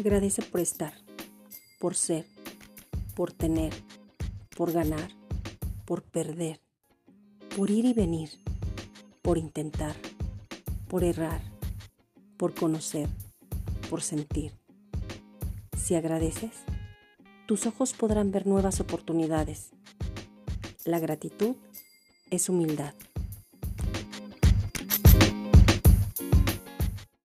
Agradece por estar, por ser, por tener, por ganar, por perder, por ir y venir, por intentar, por errar, por conocer, por sentir. Si agradeces, tus ojos podrán ver nuevas oportunidades. La gratitud es humildad.